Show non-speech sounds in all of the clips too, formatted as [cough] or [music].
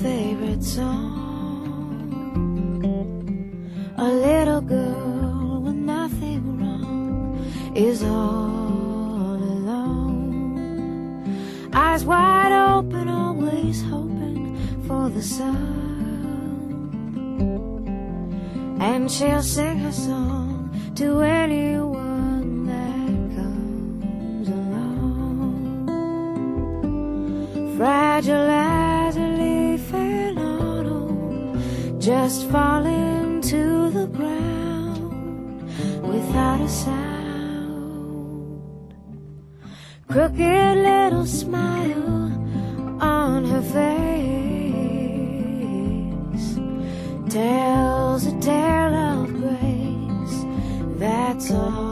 favorite song. A little girl with nothing wrong is all alone. Eyes wide open, always hoping for the sun. And she'll sing her song to anyone that comes along. Fragile just falling to the ground without a sound. Crooked little smile on her face tells a tale of grace. That's all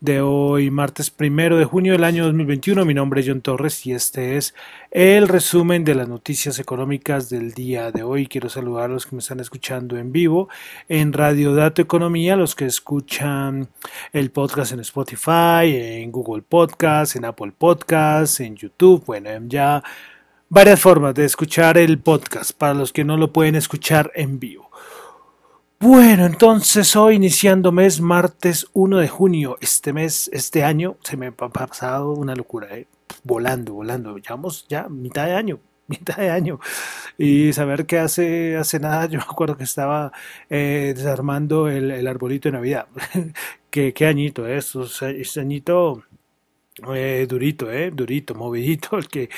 de hoy, martes primero de junio del año 2021. Mi nombre es John Torres y este es el resumen de las noticias económicas del día de hoy. Quiero saludar a los que me están escuchando en vivo en Radio Dato Economía, los que escuchan el podcast en Spotify, en Google Podcast, en Apple Podcast, en YouTube. Bueno, ya varias formas de escuchar el podcast para los que no lo pueden escuchar en vivo. Bueno, entonces hoy iniciando mes, martes 1 de junio, este mes, este año, se me ha pasado una locura, ¿eh? volando, volando, llevamos ya mitad de año, [laughs] mitad de año, y saber que hace, hace nada, yo me acuerdo que estaba eh, desarmando el, el, arbolito de Navidad, [laughs] qué, añito, ¿eh? este añito eh, durito, eh, durito, movidito, el que,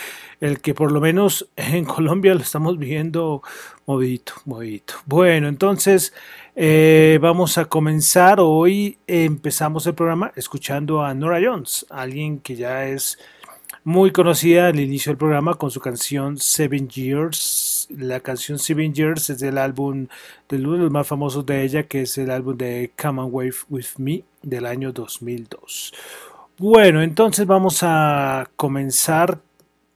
el que por lo menos en Colombia lo estamos viendo movidito, movidito. Bueno, entonces eh, vamos a comenzar. Hoy empezamos el programa escuchando a Nora Jones, alguien que ya es muy conocida al inicio del programa con su canción Seven Years. La canción Seven Years es del álbum, de uno de los más famosos de ella, que es el álbum de Come and Wave With Me del año 2002. Bueno, entonces vamos a comenzar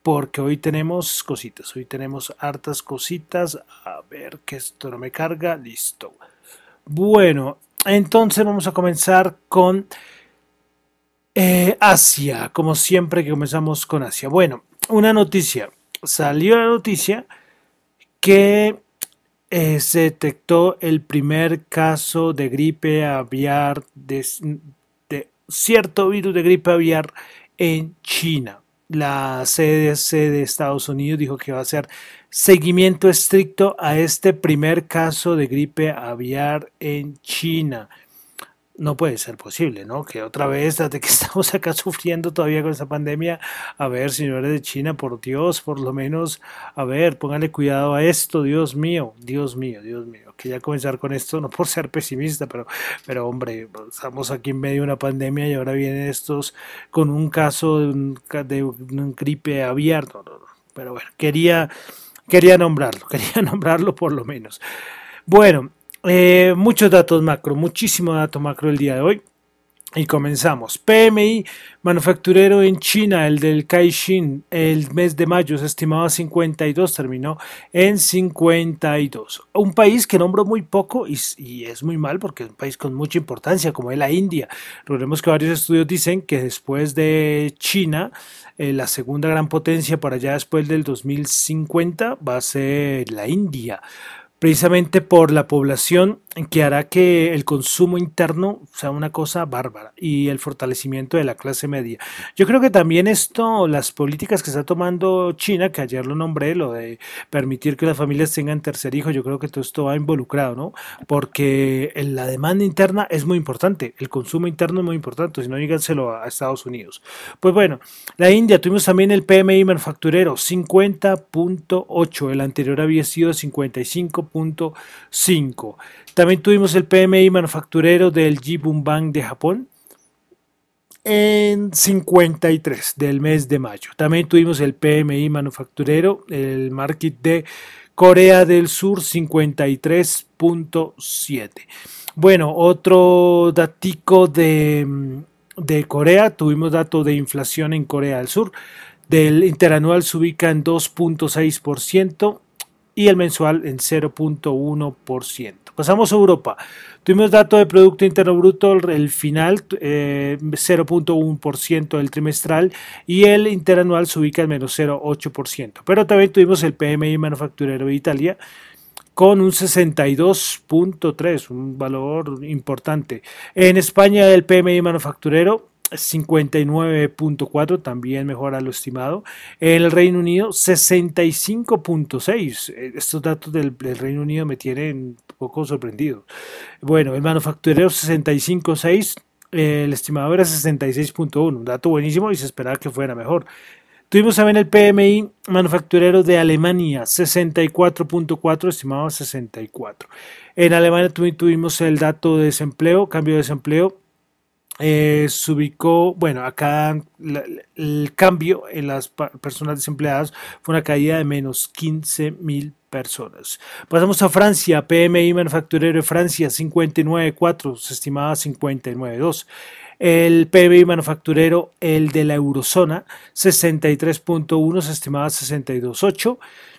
porque hoy tenemos cositas, hoy tenemos hartas cositas. A ver que esto no me carga, listo. Bueno, entonces vamos a comenzar con eh, Asia, como siempre que comenzamos con Asia. Bueno, una noticia, salió la noticia que eh, se detectó el primer caso de gripe aviar cierto virus de gripe aviar en China. La CDC de Estados Unidos dijo que va a hacer seguimiento estricto a este primer caso de gripe aviar en China. No puede ser posible, ¿no? Que otra vez, desde que [laughs] estamos acá sufriendo todavía con esta pandemia, a ver, señores de China, por Dios, por lo menos, a ver, póngale cuidado a esto, Dios mío, Dios mío, Dios mío quería comenzar con esto, no por ser pesimista, pero, pero hombre, estamos aquí en medio de una pandemia y ahora vienen estos con un caso de un, de gripe abierto. Pero bueno, quería, quería nombrarlo, [laughs] quería nombrarlo por lo menos. Bueno, eh, muchos datos macro, muchísimo dato macro el día de hoy. Y comenzamos. PMI manufacturero en China, el del Caixin, el mes de mayo se estimaba 52, terminó en 52. Un país que nombro muy poco y, es muy mal porque es un país con mucha importancia, como es la India. Recordemos que varios estudios dicen que después de China, eh, la segunda gran potencia para allá después del 2050 va a ser la India precisamente por la población que hará que el consumo interno sea una cosa bárbara y el fortalecimiento de la clase media. Yo creo que también esto, las políticas que está tomando China, que ayer lo nombré, lo de permitir que las familias tengan tercer hijo, yo creo que todo esto va involucrado, ¿no? Porque la demanda interna es muy importante, el consumo interno es muy importante, si no, díganselo a Estados Unidos. Pues bueno, la India, tuvimos también el PMI manufacturero, 50.8, el anterior había sido 55.5. También tuvimos el PMI manufacturero del Jibun de Japón en 53 del mes de mayo. También tuvimos el PMI manufacturero, el market de Corea del Sur 53.7. Bueno, otro datico de, de Corea, tuvimos dato de inflación en Corea del Sur. Del interanual se ubica en 2.6% y el mensual en 0.1%. Pasamos a Europa. Tuvimos dato de Producto Interno Bruto, el final eh, 0.1% del trimestral y el interanual se ubica en menos 0.8%. Pero también tuvimos el PMI manufacturero de Italia con un 62.3, un valor importante. En España el PMI manufacturero 59.4, también mejora lo estimado. El Reino Unido, 65.6. Estos datos del, Reino Unido me tienen un poco sorprendido. Bueno, el manufacturero 65.6, el estimado era 66.1, un dato buenísimo y se esperaba que fuera mejor. Tuvimos también el PMI manufacturero de Alemania, 64.4, estimado 64. En Alemania tuvimos el dato de desempleo, cambio de desempleo, eh, se ubicó, bueno, acá el cambio en las personas desempleadas fue una caída de menos 15 mil personas. Pasamos a Francia, PMI manufacturero de Francia 59.4, se estimaba 59.2. El PMI manufacturero, el de la eurozona, 63.1, se estimaba 62.8.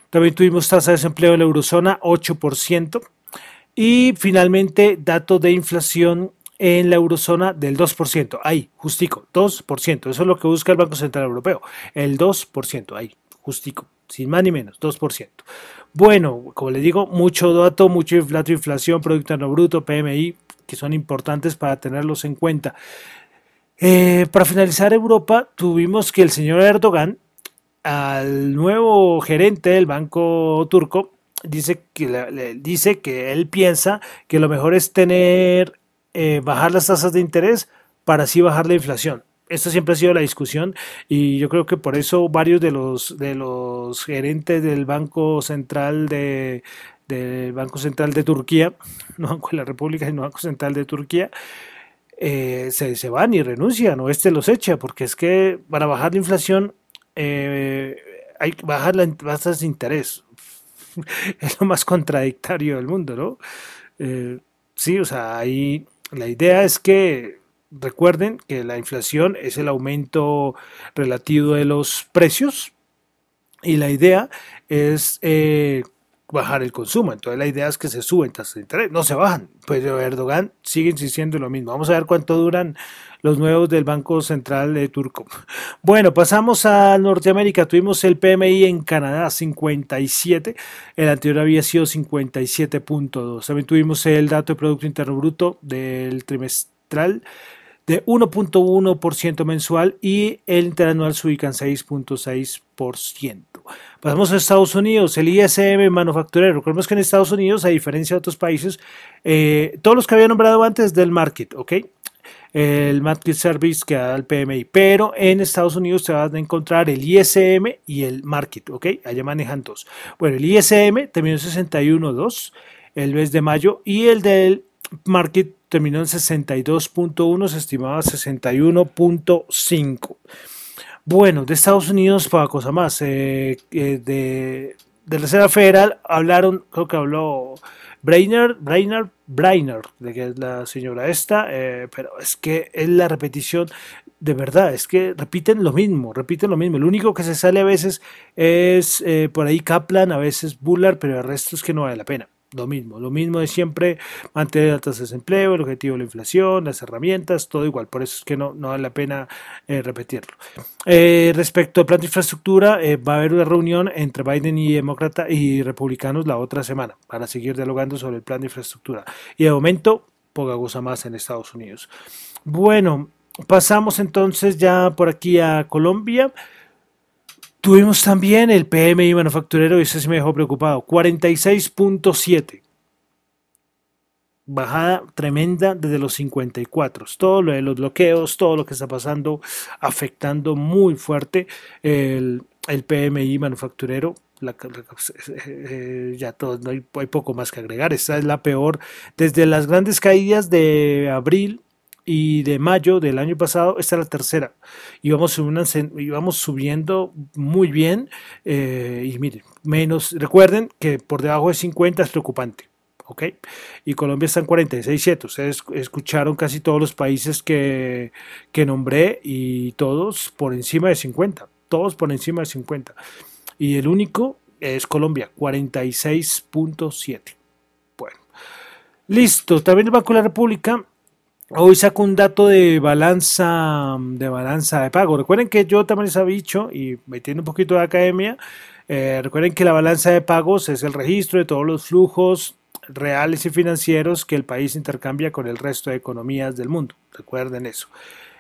También tuvimos tasa de desempleo en la eurozona, 8%. Y finalmente, dato de inflación en la eurozona del 2%. Ahí, justico, 2%. Eso es lo que busca el Banco Central Europeo. El 2%, ahí, justico, sin más ni menos, 2%. Bueno, como les digo, mucho dato, mucho dato inflación, Producto Interno Bruto, PMI, que son importantes para tenerlos en cuenta. Eh, para finalizar Europa, tuvimos que el señor Erdogan, al nuevo gerente del Banco Turco, dice que, dice que él piensa que lo mejor es tener eh, bajar las tasas de interés para así bajar la inflación. Esto siempre ha sido la discusión y yo creo que por eso varios de los de los gerentes del Banco Central de del Banco Central de Turquía, [laughs] no Banco de la República, sino Banco Central de Turquía, eh, se, se, van y renuncian o este los echa, porque es que para bajar la inflación eh, hay que bajar las tasas de interés. [laughs] es lo más contradictorio del mundo, ¿no? sí, o sea, hay la idea es que recuerden que la inflación es el aumento relativo de los precios y la idea es eh, bajar el consumo. Entonces la idea es que se suben tasas de interés, no se bajan. Pero Erdogan sigue insistiendo en lo mismo. Vamos a ver cuánto duran los nuevos del Banco Central de Turco. Bueno, pasamos a Norteamérica. Tuvimos el PMI en Canadá 57, el anterior había sido 57.2. También tuvimos el dato de Producto Interno Bruto del trimestral de 1.1% mensual y el interanual se ubica en 6.6%. Pasamos a Estados Unidos, el ISM manufacturero. Recordemos que en Estados Unidos, a diferencia de otros países, eh, todos los que había nombrado antes del market, ¿ok? El market service que da el PMI, pero en Estados Unidos se van a encontrar el ISM y el market, ¿ok? Allá manejan dos. Bueno, el ISM terminó en 61.2 el mes de mayo y el del market terminó en 62.1, se estimaba 61.5. Bueno, de Estados Unidos para cosa más, eh, eh, de, de Reserva Federal hablaron, creo que habló Brainerd, Brainerd, Brainerd, de que es la señora esta, eh, pero es que es la repetición de verdad, es que repiten lo mismo, repiten lo mismo. El único que se sale a veces es eh, por ahí Kaplan, a veces Bullard, pero el resto es que no vale la pena. Lo mismo, lo mismo de siempre, mantener la tasa de desempleo, el objetivo de la inflación, las herramientas, todo igual. Por eso es que no, no vale la pena eh, repetirlo. Eh, respecto al plan de infraestructura, va a haber una reunión entre Biden y demócrata y republicanos la otra semana para seguir dialogando sobre el plan de infraestructura. Y de momento, poca cosa más en Estados Unidos. Bueno, Pasamos entonces ya por aquí a Colombia. Tuvimos también el PMI manufacturero y ese se me dejó preocupado. 46.7. Bajada tremenda desde los 54. Todo lo de los bloqueos, todo lo que está pasando, afectando muy fuerte el, PMI manufacturero. Eh, ya todo, no hay, hay, poco más que agregar. Esta es la peor. Desde las grandes caídas de abril y de mayo del año pasado, esta es la tercera. Íbamos, íbamos subiendo muy bien eh, y miren, menos, recuerden que por debajo de 50 es preocupante. ¿ok? Y Colombia está en 46.7. Ustedes escucharon casi todos los países que, que nombré y todos por encima de 50. Todos por encima de 50. Y el único es Colombia, 46.7. Bueno, listo. También el Banco de la República Hoy saco un dato de balanza de balanza de pago. Recuerden que yo también les había dicho, y metiendo un poquito de academia, eh, recuerden que la balanza de pagos es el registro de todos los flujos reales y financieros que el país intercambia con el resto de economías del mundo. Recuerden eso.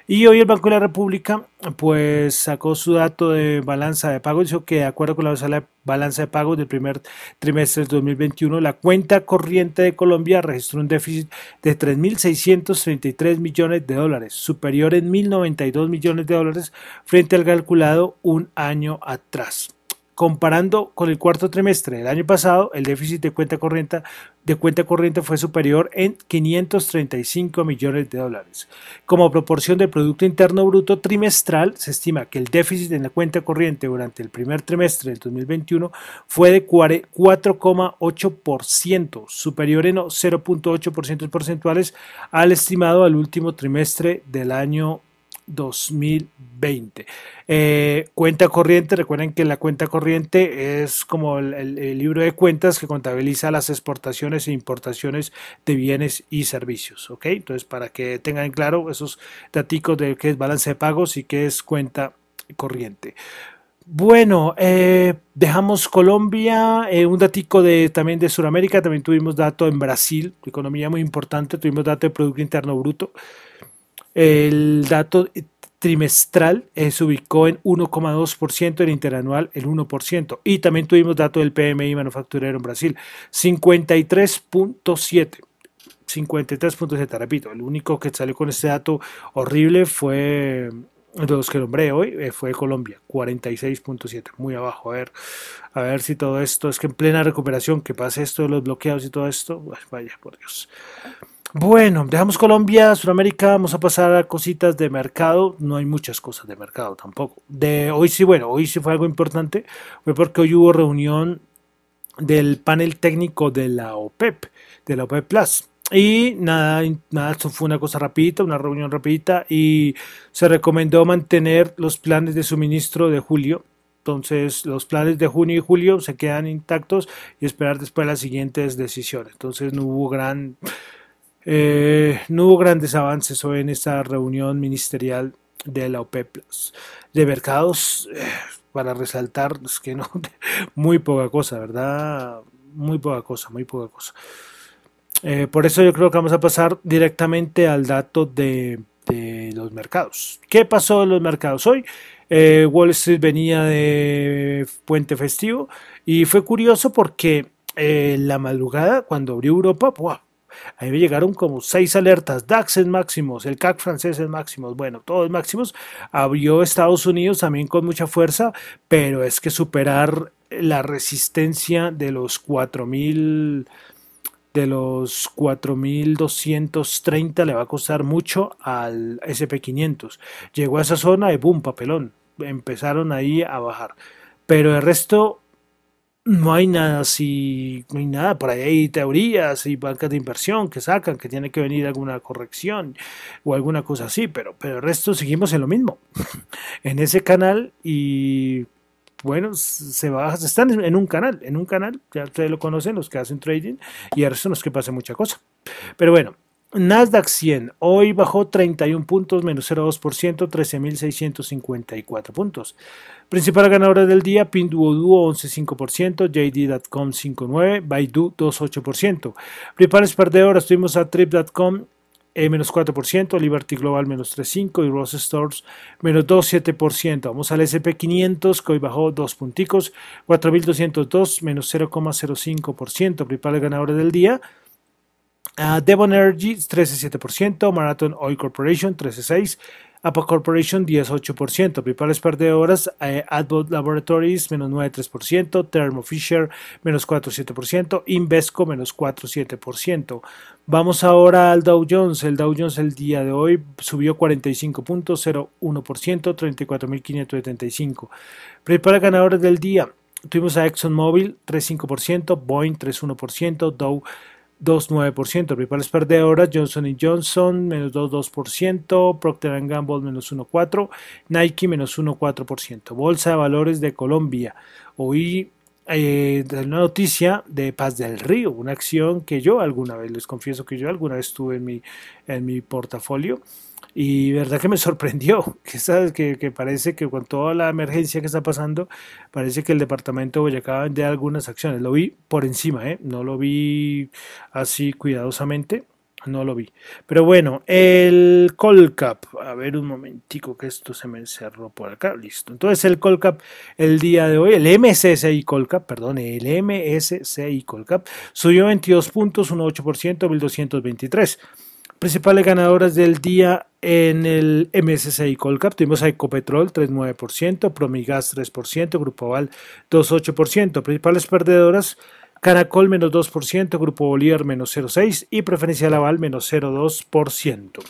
Y hoy el Banco de la República pues sacó su dato de balanza de pago, dijo que de acuerdo con la balanza de pagos del primer trimestre del 2021, la cuenta corriente de Colombia registró un déficit de 3.633 millones de dólares, superior en 1.092 millones de dólares frente al calculado un año atrás. Comparando con el cuarto trimestre del año pasado, el déficit de cuenta corriente, de cuenta corriente fue superior en 535 millones de dólares. Como proporción del Producto Interno Bruto trimestral, se estima que el déficit en la cuenta corriente durante el primer trimestre del 2021 fue de 4,8%, superior en 0,8% porcentuales al estimado al último trimestre del año 2020. Eh, cuenta corriente, recuerden que la cuenta corriente es como el, libro de cuentas que contabiliza las exportaciones e importaciones de bienes y servicios. ¿ok? Entonces, para que tengan claro esos datos de qué es balance de pagos y qué es cuenta corriente. Bueno, eh, dejamos Colombia, eh, un datico de, también de Sudamérica, también tuvimos dato en Brasil, economía muy importante, tuvimos dato de Producto Interno Bruto. El dato trimestral eh, se ubicó en 1,2%, el interanual el 1%. Y también tuvimos dato del PMI manufacturero en Brasil, 53.7. 53.7, repito, el único que salió con este dato horrible fue de los que nombré hoy eh, fue Colombia, 46.7, muy abajo. A ver, a ver si todo esto es que en plena recuperación, que pase esto de los bloqueados y todo esto, vaya, por Dios. Bueno, dejamos Colombia, Sudamérica, vamos a pasar a cositas de mercado. No hay muchas cosas de mercado tampoco. De hoy sí, bueno, hoy sí fue algo importante, fue porque hoy hubo reunión del panel técnico de la OPEP, de la OPEP Plus. Y nada, nada, esto fue una cosa rapidita, una reunión rapidita y se recomendó mantener los planes de suministro de julio. Entonces los planes de junio y julio se quedan intactos y esperar después las siguientes decisiones. Entonces no hubo gran eh, no hubo grandes avances hoy en esta reunión ministerial de la OPEP De mercados, eh, para resaltar, es que no, [laughs] muy poca cosa, ¿verdad? Muy poca cosa, muy poca cosa. Eh, por eso yo creo que vamos a pasar directamente al dato de, los mercados. ¿Qué pasó en los mercados hoy? Wall Street venía de puente festivo y fue curioso porque la madrugada, cuando abrió Europa, ¡buah! Ahí me llegaron como seis alertas. DAX en máximos, el CAC francés en máximos, bueno, todos máximos. Abrió Estados Unidos también con mucha fuerza, pero es que superar la resistencia de los 4000 de los 4230 le va a costar mucho al SP500. Llegó a esa zona y boom, papelón. Empezaron ahí a bajar. Pero el resto no hay nada así, no hay nada, por ahí hay teorías y bancas de inversión que sacan que tiene que venir alguna corrección o alguna cosa así, pero, pero el resto seguimos en lo mismo, [laughs] en ese canal y bueno, se va, están en un canal, en un canal, ya ustedes lo conocen, los que hacen trading, y el resto no es que pase mucha cosa. Pero bueno, Nasdaq 100 hoy bajó 31 puntos, menos 0,2%, 13.654 puntos. Principal ganadora del día, Pinduoduo 11,5%, JD.com 5,9%, Baidu 2,8%. Principales perdedoras tuvimos a Trip.com eh, menos 4%, Liberty Global menos 3,5% y Ross Stores menos 2,7%. Vamos al SP500 que hoy bajó 2 punticos, 4.202 menos 0,05%. Principales ganadores del día, Uh, Devon Energy 13,7%, Marathon Oil Corporation 13,6%, Apple Corporation 18%, principales perdedoras, eh, Adbot Laboratories menos 9,3%, Thermo Fisher menos 4,7%, Invesco menos 4,7%. Vamos ahora al Dow Jones. El Dow Jones el día de hoy subió 45.01%, 34.575. Principales ganadores del día. Tuvimos a ExxonMobil 3,5%, Boeing 3,1%, Dow 2,9%. Principales perdedoras, Johnson Johnson, menos 2,2%, Procter Gamble, menos 1,4%, Nike, menos 1,4%. Bolsa de Valores de Colombia. Hoy eh, una noticia de Paz del Río, una acción que yo alguna vez, les confieso que yo alguna vez tuve en mi, en mi portafolio y verdad que me sorprendió, [laughs] que, ¿sabes? Que, que, parece que con toda la emergencia que está pasando, parece que el departamento de Boyacá vende algunas acciones. Lo vi por encima, ¿eh? no lo vi así cuidadosamente, no lo vi. Pero bueno, el Colcap, a ver un momentico que esto se me encerró por acá, listo. Entonces el Colcap el día de hoy, el MSCI Colcap, perdón, el MSCI Colcap subió 22 puntos, 1,8%, 1223. Principales ganadoras del día en el MSCI Colcap tuvimos a Ecopetrol 3,9%, Promigas 3%, Grupo Val 2,8%. Principales perdedoras Caracol menos 2%, Grupo Bolívar menos 0,6% y Preferencial Aval menos 0,2%.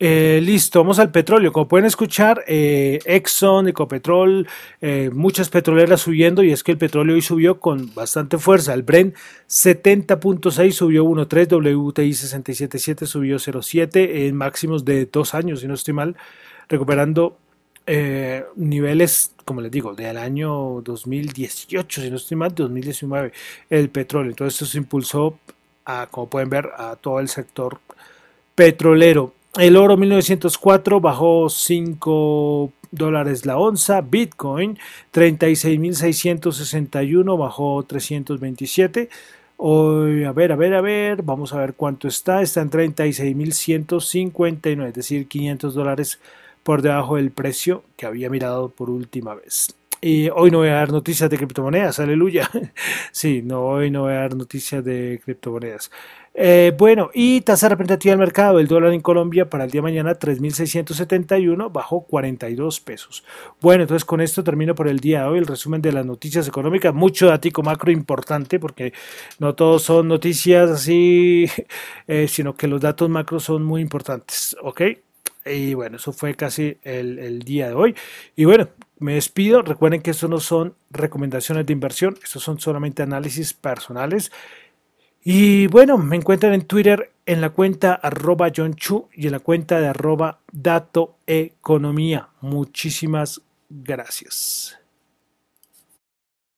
Eh, listo, vamos al petróleo. Como pueden escuchar, eh, Exxon, Ecopetrol, eh, muchas petroleras subiendo y es que el petróleo hoy subió con bastante fuerza. El Brent 70.6 subió 1.3, WTI 67.7 subió 0.7 en máximos de dos años, si no estoy mal, recuperando niveles, como les digo, del año 2018, si no estoy mal, 2019, el petróleo. Entonces eso se impulsó, a, como pueden ver, a todo el sector petrolero. El oro 1904 bajó 5 dólares la onza. Bitcoin 36.661 bajó 327. Hoy, a ver, a ver, a ver, vamos a ver cuánto está. Está en 36.159, es decir, 500 dólares por debajo del precio que había mirado por última vez. Y hoy no voy a dar noticias de criptomonedas, aleluya. [laughs] Sí, no, hoy no voy a dar noticias de criptomonedas. Eh, bueno, y tasa representativa del mercado, el dólar en Colombia para el día de mañana 3.671, bajó 42 pesos. Bueno, entonces con esto termino por el día de hoy el resumen de las noticias económicas. Mucho datico macro importante porque no todos son noticias así, [laughs] eh, sino que los datos macro son muy importantes, ¿ok? Y bueno, eso fue casi el, el, día de hoy. Y bueno, me despido. Recuerden que esto no son recomendaciones de inversión, estos son solamente análisis personales. Y bueno, me encuentran en Twitter en la cuenta arroba John Chu y en la cuenta de arroba Dato Economía. Muchísimas gracias.